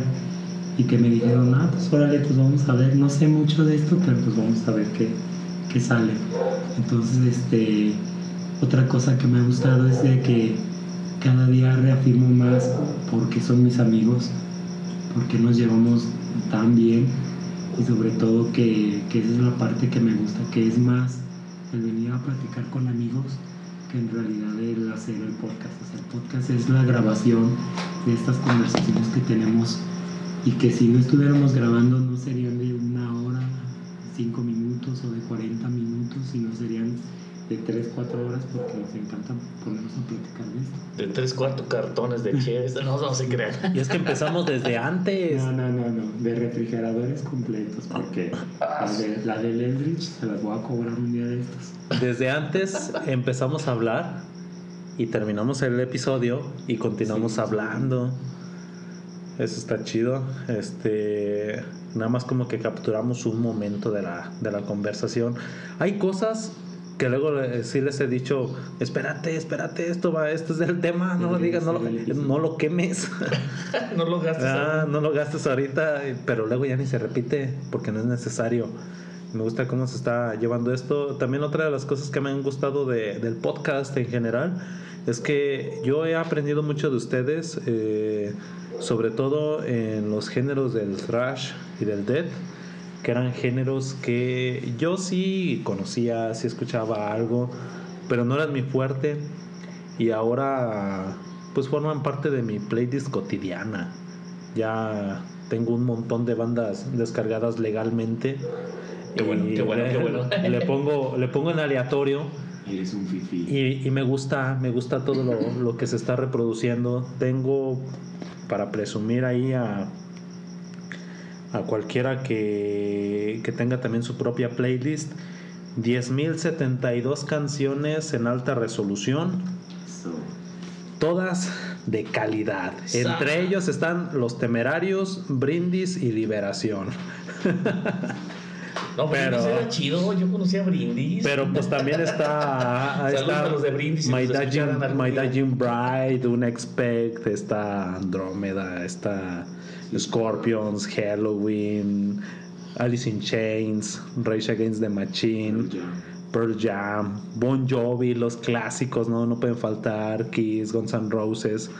y que me dijeron, ah, pues órale, pues vamos a ver, no sé mucho de esto, pero pues vamos a ver qué, qué sale. Entonces, este, otra cosa que me ha gustado es de que cada día reafirmo más porque son mis amigos, porque nos llevamos tan bien y sobre todo que, esa es la parte que me gusta, que es más el venir a platicar con amigos que en realidad el hacer el podcast. El podcast es la grabación de estas conversaciones que tenemos y que si no estuviéramos grabando no serían de una hora, cinco minutos o de 40 minutos, sino serían de 3, 4 horas porque nos encanta ponernos a platicar de esto. De 3, 4 cartones de cheves, no, no se crean. Y es que empezamos desde antes. No, no, no, no, de refrigeradores completos porque la de, la de Eldridge se las voy a cobrar un día de estos. Desde antes empezamos a hablar y terminamos el episodio y continuamos hablando. Eso está chido. Este, nada más como que capturamos un momento de la, de la conversación. Hay cosas que luego sí les he dicho, espérate, espérate, esto va, esto es del tema, no lo digas, no lo, no lo quemes. no lo gastes. Ah, no lo gastes ahorita, pero luego ya ni se repite porque no es necesario. Me gusta cómo se está llevando esto. También otra de las cosas que me han gustado de, del podcast en general es que yo he aprendido mucho de ustedes, eh, sobre todo en los géneros del thrash y del death que eran géneros que yo sí conocía, sí escuchaba algo, pero no eran mi fuerte y ahora pues forman parte de mi playlist cotidiana. Ya tengo un montón de bandas descargadas legalmente. Qué bueno, qué bueno, qué bueno. Le pongo, le pongo en aleatorio. Eres un fifi. Y, y, me gusta, me gusta todo lo, lo que se está reproduciendo. Tengo para presumir ahí a a cualquiera que, que tenga también su propia playlist. 10.072 canciones en alta resolución. Todas de calidad. Entre ellos están Los Temerarios, Brindis y Liberación. No, pero era chido, yo conocía Brindis. Pero pues también está, está los de Brindis My Dajin Bride, Un Expect, está Andrómeda, está Scorpions, Halloween, Alice in Chains, Rage Against the Machine, Pearl Jam, Bon Jovi, los clásicos, no, no pueden faltar, Kiss, Guns N' Roses,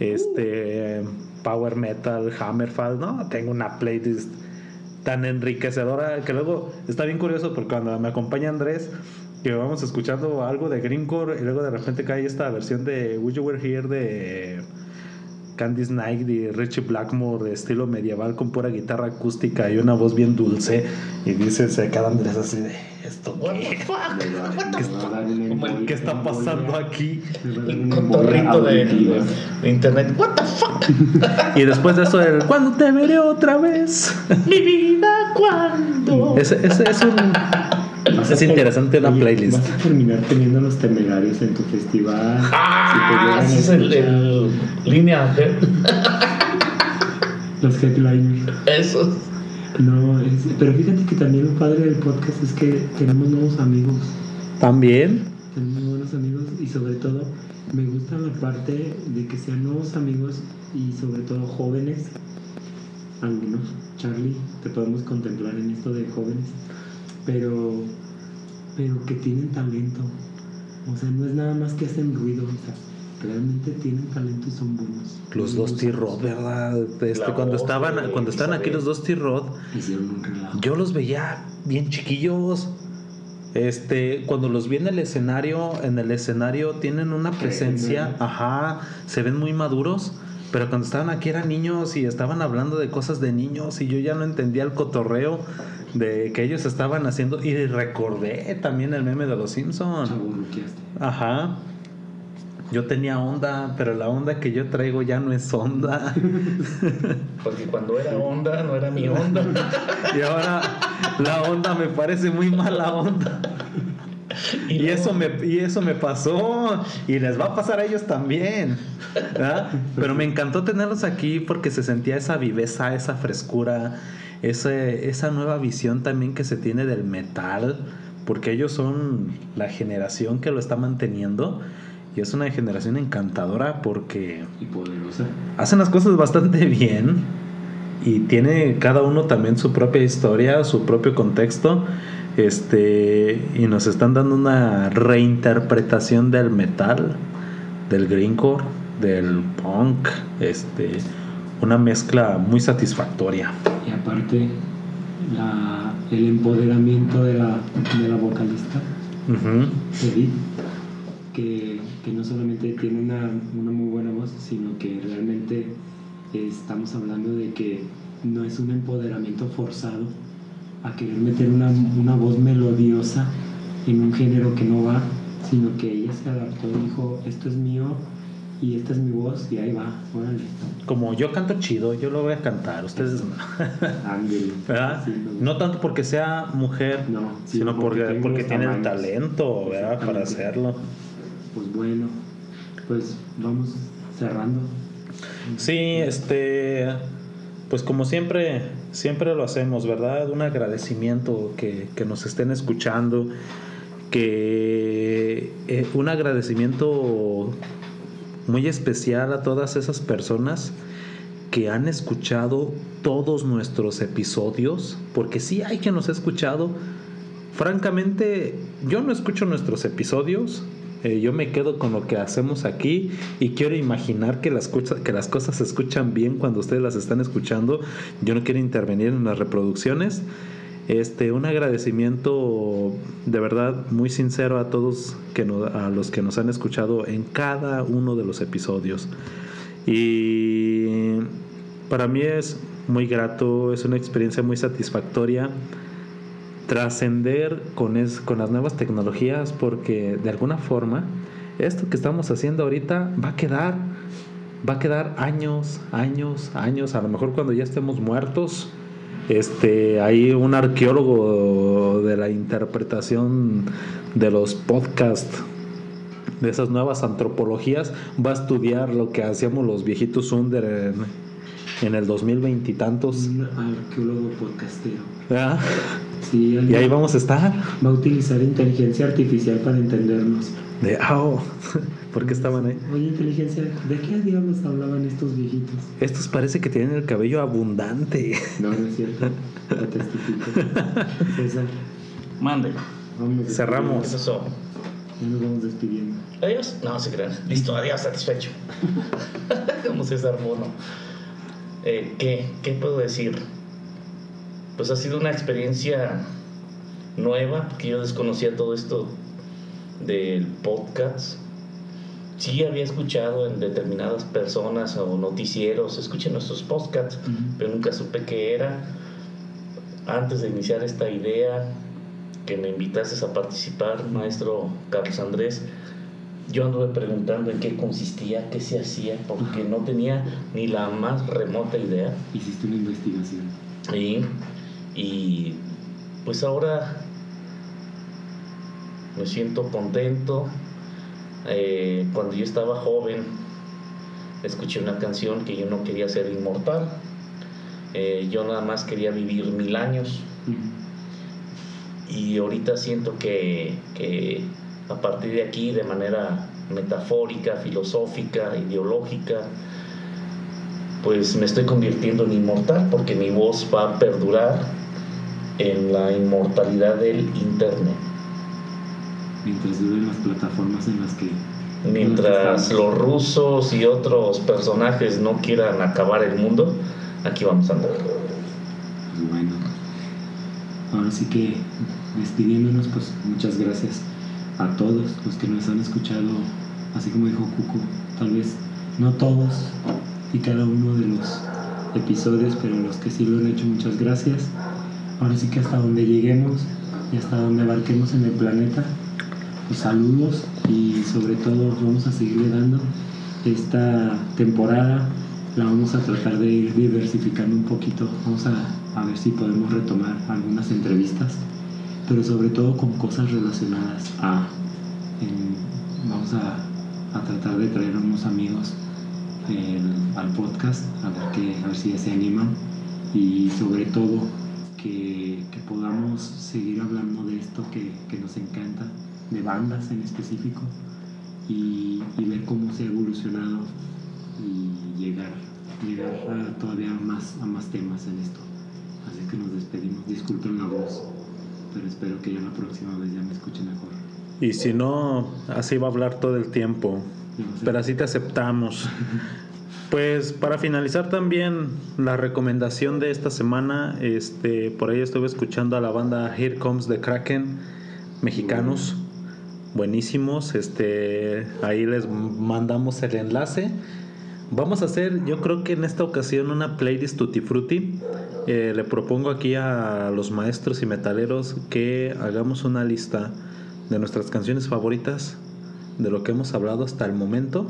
este, Power Metal, Hammerfall, no, tengo una playlist tan enriquecedora que luego está bien curioso porque cuando me acompaña Andrés que vamos escuchando algo de Greencore y luego de repente cae esta versión de Would You Were Here de Candice Night y Richie Blackmore de estilo medieval con pura guitarra acústica y una voz bien dulce. Y dice se queda Andrés así de esto qué, ¿Qué, está, pasando aquí. Un cotorrito de, internet. What the fuck y después de eso el ¿cuándo te veré otra vez? mi vida cuando ese, ese es un Vas Es interesante una playlist. Vas a terminar teniendo los temerarios en tu festival. Ah, Si te ese es el, el línea. Los headliners. Eso. No, es- pero fíjate que también lo padre del podcast es que tenemos nuevos amigos. También. Tenemos buenos amigos y sobre todo me gusta la parte de que sean nuevos amigos y sobre todo jóvenes. Algunos, Charlie, te podemos contemplar en esto de jóvenes, pero, pero que tienen talento. O sea, no es nada más que hacen ruido, o sea, realmente tienen talento y son buenos. Los dos T-Rod, ¿verdad? Este, cuando voz estaban, de cuando estaban aquí los dos T-Rod, yo los veía bien chiquillos. Este, cuando los vi en el escenario, en el escenario tienen una presencia, ajá, se ven muy maduros, pero cuando estaban aquí eran niños y estaban hablando de cosas de niños y yo ya no entendía el cotorreo de que ellos estaban haciendo y recordé también el meme de los Simpsons. Ajá. Yo tenía onda, pero la onda que yo traigo ya no es onda. Porque cuando era onda, no era mi onda. Y ahora la onda me parece muy mala onda. Y eso me, y eso me pasó. Y les va a pasar a ellos también. ¿verdad? Pero me encantó tenerlos aquí porque se sentía esa viveza, esa frescura, ese- esa nueva visión también que se tiene del metal. Porque ellos son la generación que lo está manteniendo. Y es una generación encantadora porque Y poderosa. hacen las cosas bastante bien y tiene cada uno también su propia historia, su propio contexto. Este, y nos están dando una reinterpretación del metal, del greencore, del punk, este, una mezcla muy satisfactoria. Y aparte, la, el empoderamiento de la, de la vocalista. Edith, que, que no solamente tiene una, una muy buena voz, sino que realmente estamos hablando de que no es un empoderamiento forzado a querer meter una, una voz melodiosa en un género que no va, sino que ella se adaptó y dijo, esto es mío y esta es mi voz y ahí va, órale, Como yo canto chido, yo lo voy a cantar, ustedes no. ándele. ¿verdad? Sí, gusta. No tanto porque sea mujer, No, sí, sino porque, porque los tiene el talento, ¿verdad? Para hacerlo. Pues bueno, pues vamos cerrando. Sí, este, pues como siempre, siempre lo hacemos, ¿verdad? Un agradecimiento que, que nos estén escuchando, que eh, un agradecimiento muy especial a todas esas personas que han escuchado todos nuestros episodios, porque sí hay que nos ha escuchado. Francamente, yo no escucho nuestros episodios, eh, yo me quedo con lo que hacemos aquí y quiero imaginar que las, que las cosas se escuchan bien cuando ustedes las están escuchando. Yo no quiero intervenir en las reproducciones. Este, un agradecimiento de verdad muy sincero a todos que a los que nos han escuchado en cada uno de los episodios. Y para mí es muy grato, es una experiencia muy satisfactoria trascender con, es- con las nuevas tecnologías porque de alguna forma esto que estamos haciendo ahorita va a quedar, va a quedar años, años, años, a lo mejor cuando ya estemos muertos. Este, hay un arqueólogo de la interpretación de los podcasts de esas nuevas antropologías va a estudiar lo que hacíamos los viejitos Under en, en el 2020 y tantos. Un arqueólogo podcastero. ¿verdad? Sí, Y ahí vamos a estar. va a utilizar inteligencia artificial para entendernos. De, "Au, ¿por qué estaban ahí? Oye, inteligencia, ¿de qué diablos hablaban estos viejitos? Estos parece que tienen el cabello abundante. No, no es cierto. César, Mande. vamos Cerramos. Eso. Ya nos vamos despidiendo. Adiós. No, se crean. Listo, adiós, satisfecho. Como César Bono. Eh, ¿qué, ¿Qué puedo decir? Pues ha sido una experiencia nueva, porque yo desconocía todo esto del podcast. Sí había escuchado en determinadas personas o noticieros, escuchen nuestros podcasts, pero nunca supe qué era. Antes de iniciar esta idea, que me invitases a participar, maestro Carlos Andrés, yo anduve preguntando en qué consistía, qué se hacía, porque no tenía ni la más remota idea. Hiciste una investigación. Y, y pues ahora me siento contento. Eh, cuando yo estaba joven, escuché una canción que yo no quería ser inmortal. Eh, yo nada más quería vivir mil años. Y ahorita siento que, que a partir de aquí, de manera metafórica, filosófica, ideológica, pues me estoy convirtiendo en inmortal porque mi voz va a perdurar en la inmortalidad del Internet. Mientras duren las plataformas en las que... Mientras los rusos y otros personajes no quieran acabar el mundo, aquí vamos a andar. Pues bueno, ahora sí que despidiéndonos, pues muchas gracias a todos los que nos han escuchado, así como dijo Cuco, tal vez no todos y cada uno de los episodios, pero los que sí lo han hecho, muchas gracias. Ahora sí que hasta donde lleguemos y hasta donde abarquemos en el planeta, pues saludos y sobre todo vamos a seguirle dando esta temporada. La vamos a tratar de ir diversificando un poquito. Vamos a, a ver si podemos retomar algunas entrevistas, pero sobre todo con cosas relacionadas a. vamos a, a tratar de traer a unos amigos el- al podcast, a ver, que, a ver si ya se animan y sobre todo que, que podamos seguir hablando de esto que, que nos encanta, de bandas en específico y, y ver cómo se ha evolucionado y llegar, llegar a todavía más, a más temas en esto. Así que nos despedimos, disculpen la voz, pero espero que ya la próxima vez ya me escuchen mejor. Y si no, así va a hablar todo el tiempo. No sé. Pero así te aceptamos. Pues para finalizar también la recomendación de esta semana, este, por ahí estuve escuchando a la banda Here Comes the Kraken, mexicanos, buenísimos, este, ahí les mandamos el enlace. Vamos a hacer, yo creo que en esta ocasión una playlist Tutti Frutti. Eh, le propongo aquí a los maestros y metaleros que hagamos una lista de nuestras canciones favoritas de lo que hemos hablado hasta el momento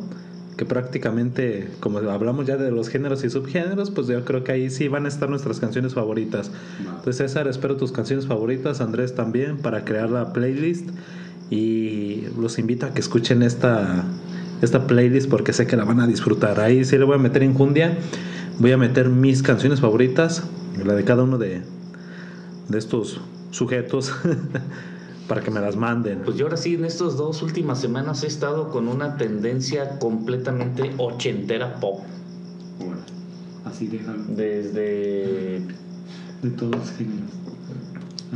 que prácticamente como hablamos ya de los géneros y subgéneros pues yo creo que ahí sí van a estar nuestras canciones favoritas. Entonces César espero tus canciones favoritas Andrés también para crear la playlist. Y los invito a que escuchen esta esta playlist porque sé que la van a disfrutar. Ahí sí le voy a meter injundia. Voy a meter mis canciones favoritas la de cada uno de de estos sujetos para que me las manden Pues yo ahora sí, en estas dos últimas semanas he estado con una tendencia completamente ochentera pop. Ahora, así déjalo, Desde, de todos los géneros.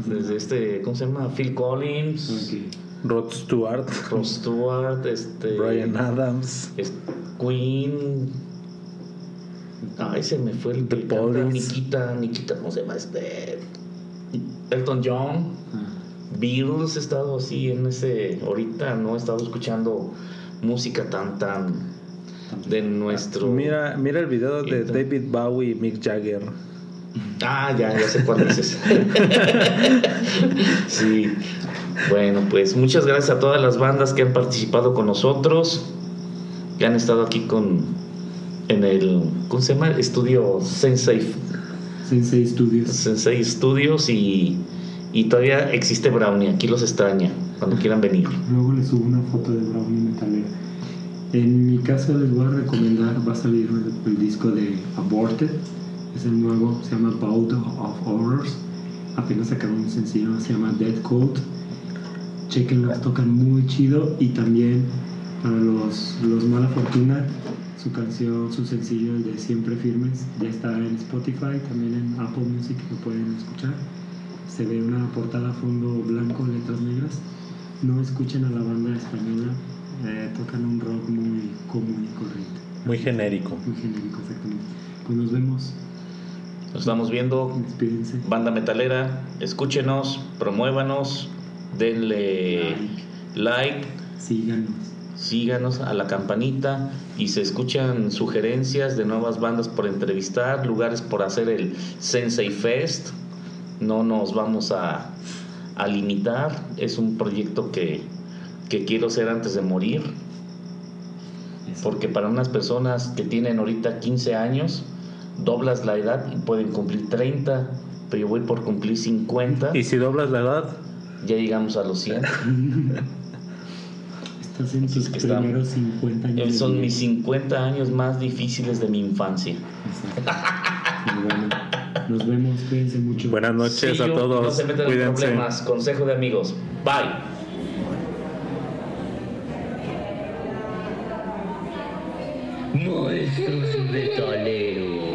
Así. desde este, ¿cómo se llama? Phil Collins, Ok. Rod Stewart Rod Stewart, este, Brian Adams es- Queen. Ay, se me fue el The. Nikita, Nikita, ¿cómo se llama este? Elton John. Ah, Beatles he estado así en ese. Ahorita no he estado escuchando música tan, tan. de nuestro. Mira, mira el video de David Bowie y Mick Jagger. Ah, ya, ya sé cuál dices. sí. Bueno, pues muchas gracias a todas las bandas que han participado con nosotros, que han estado aquí con en el ¿cómo se llama? Estudio Sensei Sensei Studios. Sensei Studios y, y todavía existe Brownie, aquí los extraña cuando quieran venir. Luego les subo una foto de Brownie Metalera. En mi caso les voy a recomendar, va a salir el, el disco de Aborted, es el nuevo, se llama Bout of Horrors. Apenas sacaron un sencillo, se llama Dead Cold. Chequenlo, tocan muy chido y también para los, los mala fortuna, su canción, su sencillo, el de Siempre Firmes, ya está en Spotify, también en Apple Music lo pueden escuchar. Se ve una portada a fondo blanco, letras negras. No escuchen a la banda española, eh, tocan un rock muy común y corriente, Muy genérico. muy genérico exactamente. Pues nos vemos, Nos estamos viendo. Banda metalera, escúchenos, promuévanos, denle like, Síganos. síganos a la campanita y se escuchan sugerencias de nuevas bandas por entrevistar, lugares por hacer el Sensei Fest. No nos vamos a, a limitar, es un proyecto que, que quiero hacer antes de morir, porque para unas personas que tienen ahorita 15 años, doblas la edad y pueden cumplir 30, pero yo voy por cumplir 50. Y si doblas la edad, Ya llegamos a los 100. Estás en tus es que estamos- primeros 50 años. de Son mis 50 años más difíciles de mi infancia. Nos vemos, cuídense mucho. Buenas noches Sí, a todos. No se metan en problemas. Consejo de amigos. Bye. Monstruos metaleros.